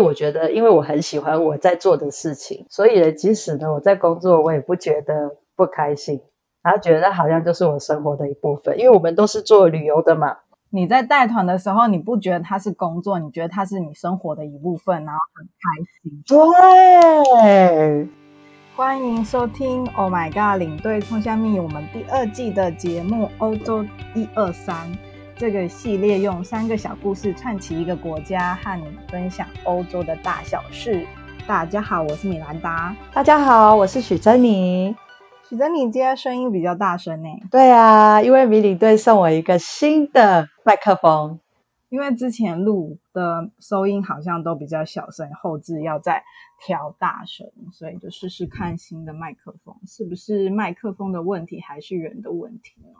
我觉得，因为我很喜欢我在做的事情，所以呢，即使呢我在工作，我也不觉得不开心，然后觉得好像就是我生活的一部分。因为我们都是做旅游的嘛。你在带团的时候，你不觉得它是工作，你觉得它是你生活的一部分，然后很开心。对，欢迎收听《Oh My God》领队冲向蜜我们第二季的节目《欧洲一二三》。这个系列用三个小故事串起一个国家，和你分享欧洲的大小事。大家好，我是米兰达。大家好，我是许珍妮。许珍妮今天声音比较大声呢。对啊，因为迷你队送我一个新的麦克风。因为之前录的收音好像都比较小声，后置要再调大声，所以就试试看新的麦克风，是不是麦克风的问题，还是人的问题呢？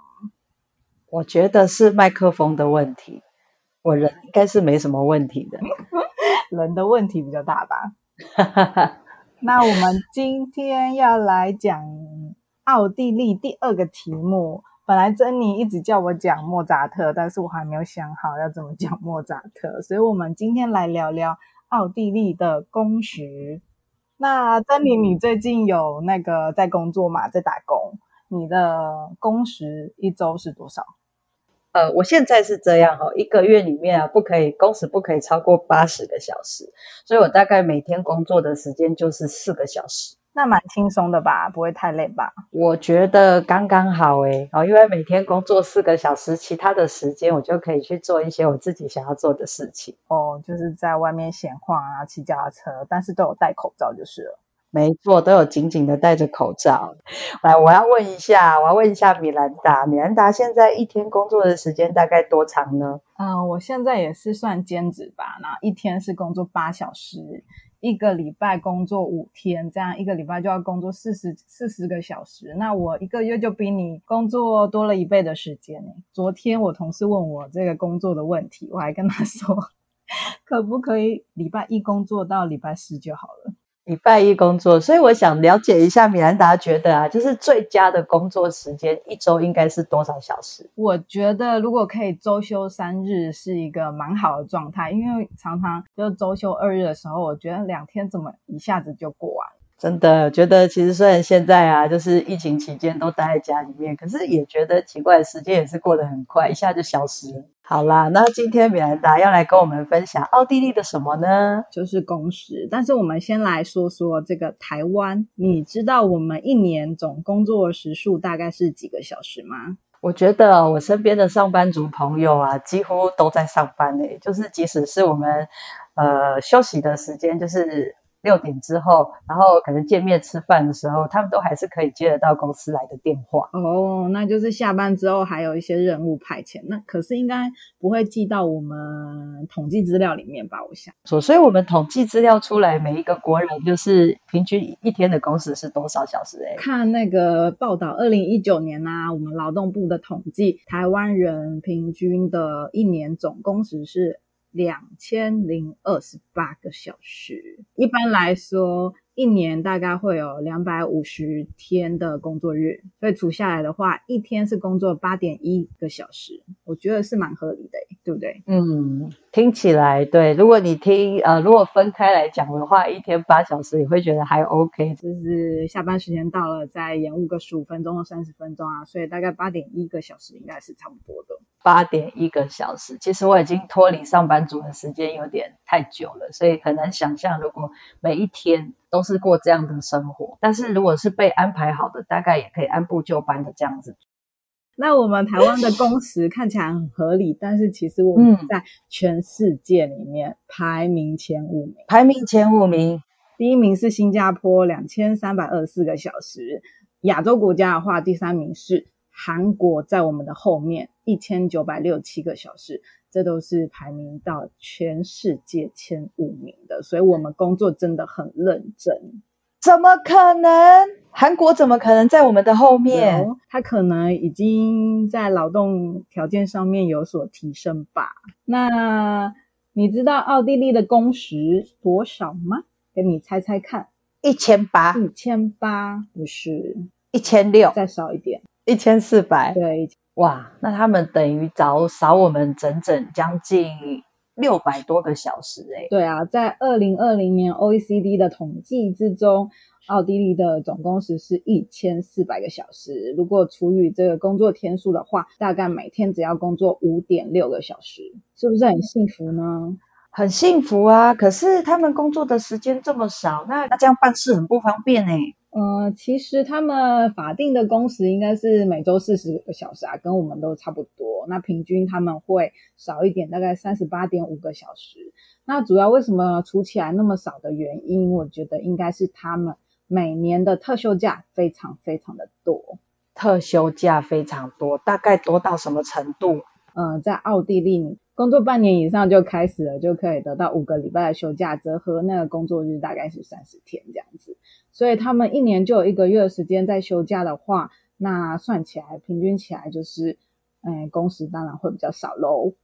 我觉得是麦克风的问题，我人应该是没什么问题的，人的问题比较大吧。那我们今天要来讲奥地利第二个题目。本来珍妮一直叫我讲莫扎特，但是我还没有想好要怎么讲莫扎特，所以我们今天来聊聊奥地利的工时。那珍妮，你最近有那个在工作吗？在打工？你的工时一周是多少？呃，我现在是这样哈，一个月里面啊，不可以工时不可以超过八十个小时，所以我大概每天工作的时间就是四个小时。那蛮轻松的吧？不会太累吧？我觉得刚刚好诶，哦，因为每天工作四个小时，其他的时间我就可以去做一些我自己想要做的事情。哦，就是在外面闲晃啊，骑脚踏车，但是都有戴口罩就是了。没错，都有紧紧的戴着口罩。来，我要问一下，我要问一下米兰达，米兰达现在一天工作的时间大概多长呢？嗯、我现在也是算兼职吧，那一天是工作八小时，一个礼拜工作五天，这样一个礼拜就要工作四十四十个小时。那我一个月就比你工作多了一倍的时间。昨天我同事问我这个工作的问题，我还跟他说，可不可以礼拜一工作到礼拜四就好了。礼拜一工作，所以我想了解一下，米兰达觉得啊，就是最佳的工作时间，一周应该是多少小时？我觉得如果可以周休三日，是一个蛮好的状态，因为常常就周休二日的时候，我觉得两天怎么一下子就过完。真的觉得，其实虽然现在啊，就是疫情期间都待在家里面，可是也觉得奇怪，时间也是过得很快，一下就消失了。好啦，那今天米兰达要来跟我们分享奥地利的什么呢？就是工时。但是我们先来说说这个台湾，你知道我们一年总工作时数大概是几个小时吗？我觉得我身边的上班族朋友啊，几乎都在上班诶，就是即使是我们呃休息的时间，就是。六点之后，然后可能见面吃饭的时候，他们都还是可以接得到公司来的电话。哦，那就是下班之后还有一些任务派遣，那可是应该不会记到我们统计资料里面吧？我想。所以，我们统计资料出来，每一个国人就是平均一天的工时是多少小时？哎，看那个报道，二零一九年啊，我们劳动部的统计，台湾人平均的一年总工时是。两千零二十八个小时，一般来说，一年大概会有两百五十天的工作日，所以除下来的话，一天是工作八点一个小时，我觉得是蛮合理的，对不对？嗯，听起来对。如果你听呃，如果分开来讲的话，一天八小时，你会觉得还 OK，就是下班时间到了，再延误个十五分钟或三十分钟啊，所以大概八点一个小时应该是差不多的。八点一个小时，其实我已经脱离上班族的时间有点太久了，所以很难想象如果每一天都是过这样的生活。但是如果是被安排好的，大概也可以按部就班的这样子。那我们台湾的工时看起来很合理，但是其实我们在全世界里面排名前五名，排名前五名，第一名是新加坡，两千三百二十四个小时。亚洲国家的话，第三名是。韩国在我们的后面一千九百六十七个小时，这都是排名到全世界前五名的，所以我们工作真的很认真。怎么可能？韩国怎么可能在我们的后面？他可能已经在劳动条件上面有所提升吧。那你知道奥地利的工时多少吗？给你猜猜看，一千八，一千八不是一千六，再少一点。一千四百，对，哇，那他们等于早少我们整整将近六百多个小时诶。对啊，在二零二零年 OECD 的统计之中，奥地利的总工时是一千四百个小时。如果除以这个工作天数的话，大概每天只要工作五点六个小时，是不是很幸福呢？很幸福啊！可是他们工作的时间这么少，那那这样办事很不方便诶。呃，其实他们法定的工时应该是每周四十个小时啊，跟我们都差不多。那平均他们会少一点，大概三十八点五个小时。那主要为什么除起来那么少的原因，我觉得应该是他们每年的特休假非常非常的多。特休假非常多，大概多到什么程度？呃，在奥地利，工作半年以上就开始了，就可以得到五个礼拜的休假，折合那个工作日大概是三十天这样子。所以他们一年就有一个月的时间在休假的话，那算起来平均起来就是，哎，工时当然会比较少喽。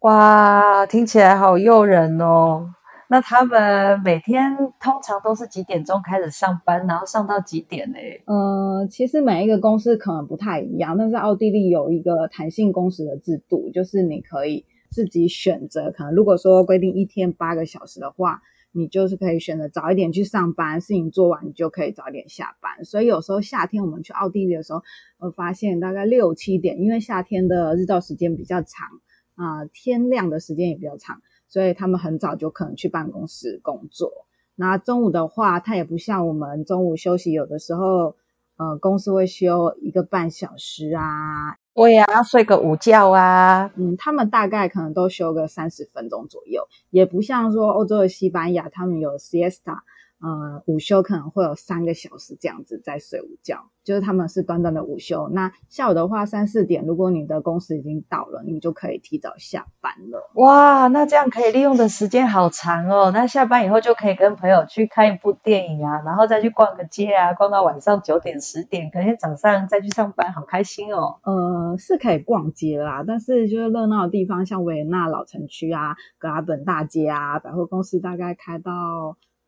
哇，听起来好诱人哦。那他们每天通常都是几点钟开始上班，然后上到几点呢？呃，其实每一个公司可能不太一样，但是奥地利有一个弹性工时的制度，就是你可以自己选择。可能如果说规定一天八个小时的话，你就是可以选择早一点去上班，事情做完你就可以早一点下班。所以有时候夏天我们去奥地利的时候，我发现大概六七点，因为夏天的日照时间比较长啊，天亮的时间也比较长。所以他们很早就可能去办公室工作。那中午的话，它也不像我们中午休息，有的时候，呃，公司会休一个半小时啊。对呀，要睡个午觉啊。嗯，他们大概可能都休个三十分钟左右，也不像说欧洲的西班牙，他们有 C S T A。呃，午休可能会有三个小时这样子在睡午觉，就是他们是短短的午休。那下午的话，三四点，如果你的公司已经到了，你就可以提早下班了。哇，那这样可以利用的时间好长哦。那下班以后就可以跟朋友去看一部电影啊，然后再去逛个街啊，逛到晚上九点十点，隔天早上再去上班，好开心哦。呃，是可以逛街啦，但是就是热闹的地方，像维也纳老城区啊、格拉本大街啊，百货公司大概开到。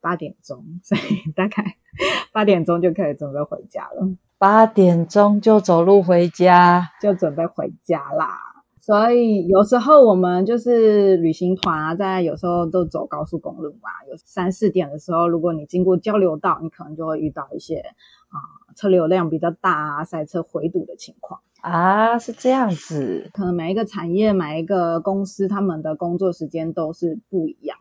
八点钟，所以 大概八点钟就可以准备回家了。八点钟就走路回家，就准备回家啦。所以有时候我们就是旅行团啊，在有时候都走高速公路嘛，有三四点的时候，如果你经过交流道，你可能就会遇到一些啊车流量比较大啊，塞车回堵的情况啊。是这样子，可能每一个产业、每一个公司，他们的工作时间都是不一样。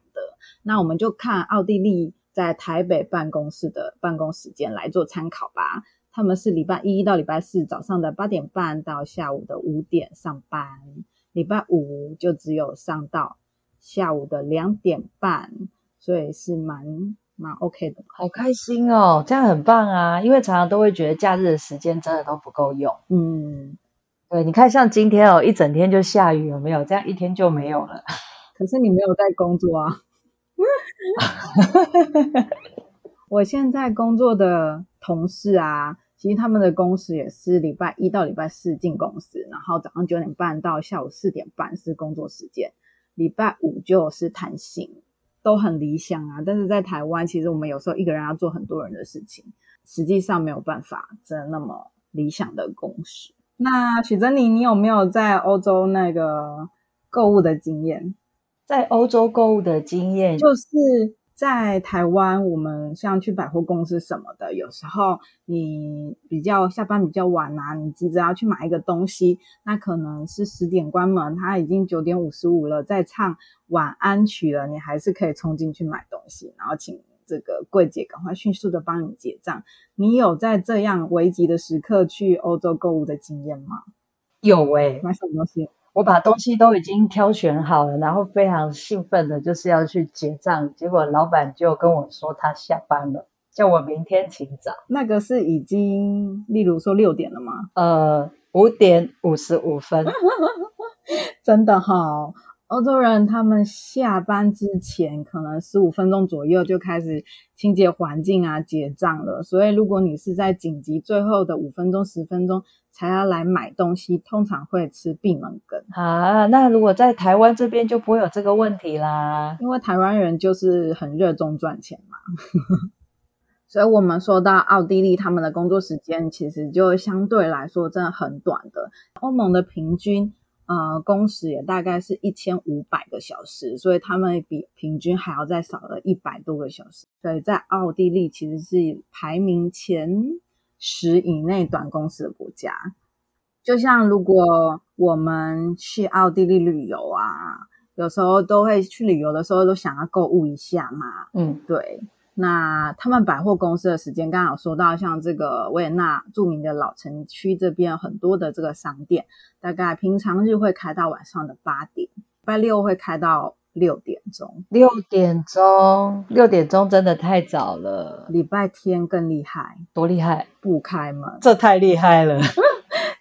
那我们就看奥地利在台北办公室的办公时间来做参考吧。他们是礼拜一到礼拜四早上的八点半到下午的五点上班，礼拜五就只有上到下午的两点半，所以是蛮蛮 OK 的。好开心哦，这样很棒啊！因为常常都会觉得假日的时间真的都不够用。嗯，对，你看像今天哦，一整天就下雨，有没有？这样一天就没有了。可是你没有在工作啊。我现在工作的同事啊，其实他们的工时也是礼拜一到礼拜四进公司，然后早上九点半到下午四点半是工作时间，礼拜五就是弹性，都很理想啊。但是在台湾，其实我们有时候一个人要做很多人的事情，实际上没有办法真那么理想的工时。那许珍妮，你有没有在欧洲那个购物的经验？在欧洲购物的经验，就是在台湾，我们像去百货公司什么的，有时候你比较下班比较晚啊，你急着要去买一个东西，那可能是十点关门，他已经九点五十五了，在唱晚安曲了，你还是可以冲进去买东西，然后请这个柜姐赶快迅速的帮你结账。你有在这样危急的时刻去欧洲购物的经验吗？有诶、欸，买什么东西？我把东西都已经挑选好了，然后非常兴奋的就是要去结账，结果老板就跟我说他下班了，叫我明天请早。那个是已经，例如说六点了吗？呃，五点五十五分。真的好。欧洲人他们下班之前可能十五分钟左右就开始清洁环境啊、结账了。所以如果你是在紧急最后的五分钟、十分钟才要来买东西，通常会吃闭门羹啊。那如果在台湾这边就不会有这个问题啦，因为台湾人就是很热衷赚钱嘛。所以我们说到奥地利，他们的工作时间其实就相对来说真的很短的。欧盟的平均。呃，工时也大概是一千五百个小时，所以他们比平均还要再少了一百多个小时。所以在奥地利其实是排名前十以内短工时的国家。就像如果我们去奥地利旅游啊，有时候都会去旅游的时候都想要购物一下嘛。嗯，对。那他们百货公司的时间，刚刚有说到，像这个维也纳著名的老城区这边很多的这个商店，大概平常日会开到晚上的八点，礼拜六会开到六点钟。六点钟，六点钟真的太早了。礼拜天更厉害，多厉害？不开门，这太厉害了。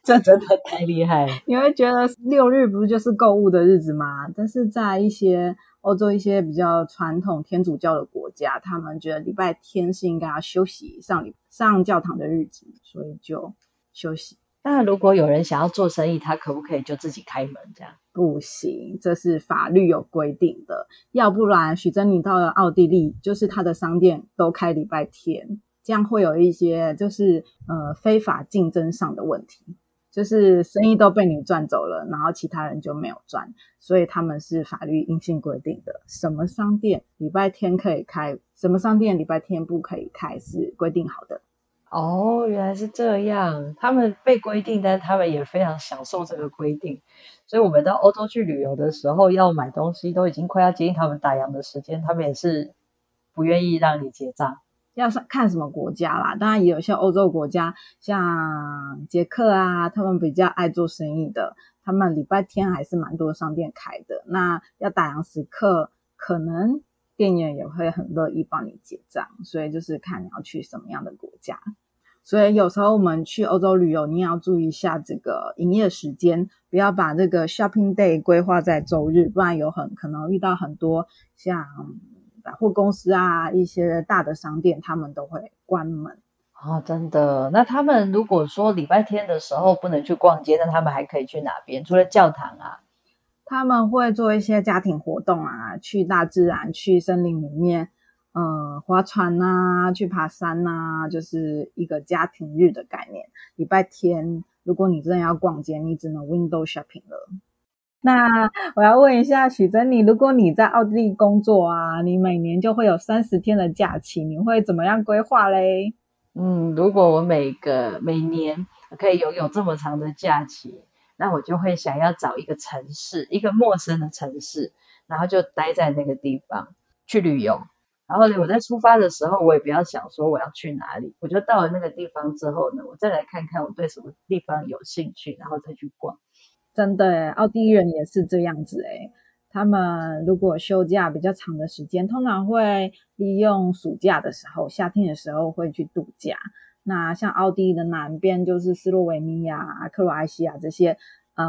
这真的太厉害了！你会觉得六日不是就是购物的日子吗？但是在一些欧洲一些比较传统天主教的国家，他们觉得礼拜天是应该要休息上礼上教堂的日子，所以就休息。那如果有人想要做生意，他可不可以就自己开门这样？不行，这是法律有规定的。要不然，许珍妮到了奥地利，就是他的商店都开礼拜天，这样会有一些就是呃非法竞争上的问题。就是生意都被你赚走了，然后其他人就没有赚，所以他们是法律硬性规定的，什么商店礼拜天可以开，什么商店礼拜天不可以开，是规定好的。哦，原来是这样，他们被规定，但是他们也非常享受这个规定，所以我们到欧洲去旅游的时候，要买东西都已经快要接近他们打烊的时间，他们也是不愿意让你结账。要看什么国家啦，当然也有些欧洲国家，像捷克啊，他们比较爱做生意的，他们礼拜天还是蛮多商店开的。那要打烊时刻，可能店员也会很乐意帮你结账，所以就是看你要去什么样的国家。所以有时候我们去欧洲旅游，你也要注意一下这个营业时间，不要把这个 shopping day 规划在周日，不然有很可能遇到很多像。百货公司啊，一些大的商店，他们都会关门。哦，真的？那他们如果说礼拜天的时候不能去逛街，那他们还可以去哪边？除了教堂啊？他们会做一些家庭活动啊，去大自然，去森林里面，呃，划船啊，去爬山啊，就是一个家庭日的概念。礼拜天，如果你真的要逛街，你只能 window shopping 了。那我要问一下许珍妮如果你在奥地利工作啊，你每年就会有三十天的假期，你会怎么样规划嘞？嗯，如果我每个每年可以拥有这么长的假期，那我就会想要找一个城市，一个陌生的城市，然后就待在那个地方去旅游。然后呢，我在出发的时候，我也不要想说我要去哪里，我就到了那个地方之后呢，我再来看看我对什么地方有兴趣，然后再去逛。真的耶，奥地利人也是这样子诶，他们如果休假比较长的时间，通常会利用暑假的时候，夏天的时候会去度假。那像奥地利的南边就是斯洛维尼亚、克罗埃西亚这些呃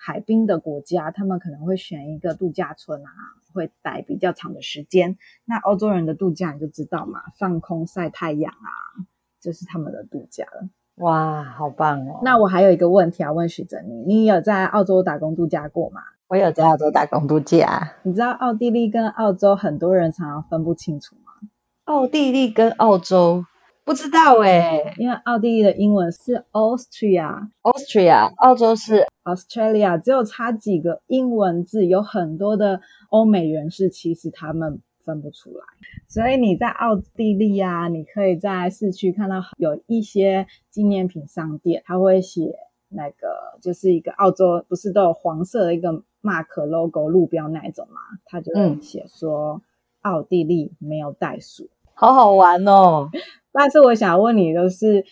海滨的国家，他们可能会选一个度假村啊，会待比较长的时间。那欧洲人的度假你就知道嘛，放空晒太阳啊，这、就是他们的度假了。哇，好棒哦！那我还有一个问题要问许真妮，你有在澳洲打工度假过吗？我有在澳洲打工度假。你知道奥地利跟澳洲很多人常常分不清楚吗？奥地利跟澳洲不知道诶，因为奥地利的英文是 Austria，Austria，澳洲是 Australia，只有差几个英文字，有很多的欧美人士其实他们。分不出来，所以你在奥地利啊，你可以在市区看到有一些纪念品商店，它会写那个就是一个澳洲，不是都有黄色的一个 mark logo 路标那一种吗？它就会写说奥地利没有袋鼠，好好玩哦。但是我想问你的是。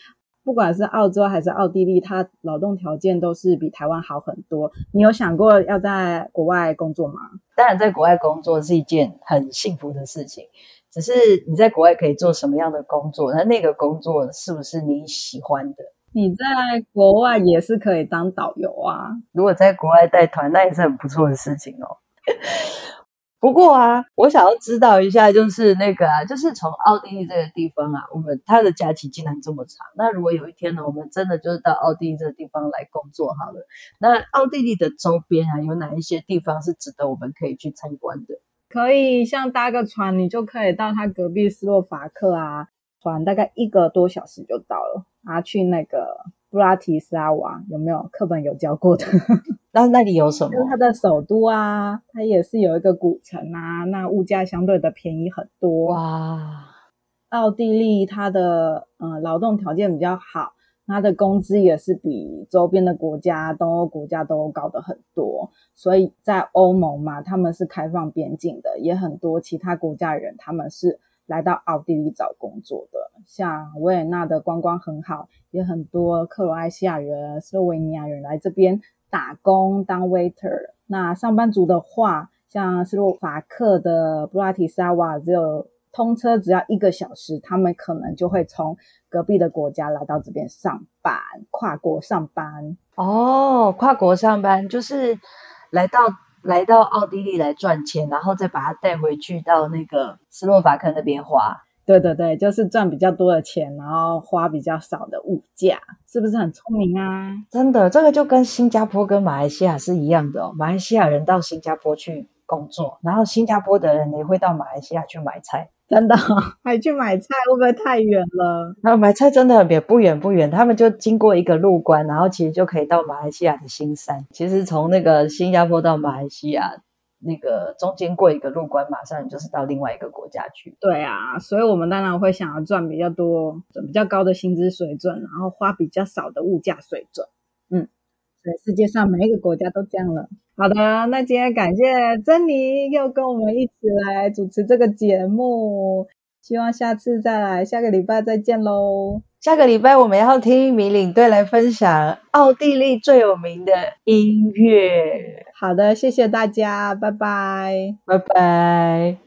不管是澳洲还是奥地利，它劳动条件都是比台湾好很多。你有想过要在国外工作吗？当然，在国外工作是一件很幸福的事情。只是你在国外可以做什么样的工作？那那个工作是不是你喜欢的？你在国外也是可以当导游啊。如果在国外带团，那也是很不错的事情哦。不过啊，我想要知道一下，就是那个啊，就是从奥地利这个地方啊，我们它的假期竟然这么长。那如果有一天呢，我们真的就是到奥地利这个地方来工作好了，那奥地利的周边啊，有哪一些地方是值得我们可以去参观的？可以像搭个船，你就可以到它隔壁斯洛伐克啊，船大概一个多小时就到了，啊，去那个布拉提斯拉瓦，有没有课本有教过的？那那里有什么？就是它的首都啊，它也是有一个古城啊，那物价相对的便宜很多。哇，奥地利它的呃劳动条件比较好，它的工资也是比周边的国家、东欧国家都高的很多。所以在欧盟嘛，他们是开放边境的，也很多其他国家人他们是来到奥地利找工作的。像维也纳的观光很好，也很多克罗埃西亚人、斯洛维尼亚人来这边。打工当 waiter，那上班族的话，像斯洛伐克的布拉提斯拉瓦，只有通车只要一个小时，他们可能就会从隔壁的国家来到这边上班，跨国上班。哦，跨国上班就是来到来到奥地利来赚钱，然后再把它带回去到那个斯洛伐克那边花。对对对，就是赚比较多的钱，然后花比较少的物价，是不是很聪明啊？真的，这个就跟新加坡跟马来西亚是一样的哦。马来西亚人到新加坡去工作，然后新加坡的人也会到马来西亚去买菜。真的，还去买菜会不会太远了？然后买菜真的很远，不远不远，他们就经过一个路关，然后其实就可以到马来西亚的新山。其实从那个新加坡到马来西亚。那个中间过一个路关，马上就是到另外一个国家去。对啊，所以我们当然会想要赚比较多、比较高的薪资水准，然后花比较少的物价水准。嗯，所以世界上每一个国家都这样了。好的，那今天感谢珍妮又跟我们一起来主持这个节目，希望下次再来，下个礼拜再见喽。下个礼拜我们要听米领队来分享奥地利最有名的音乐。好的，谢谢大家，拜拜，拜拜。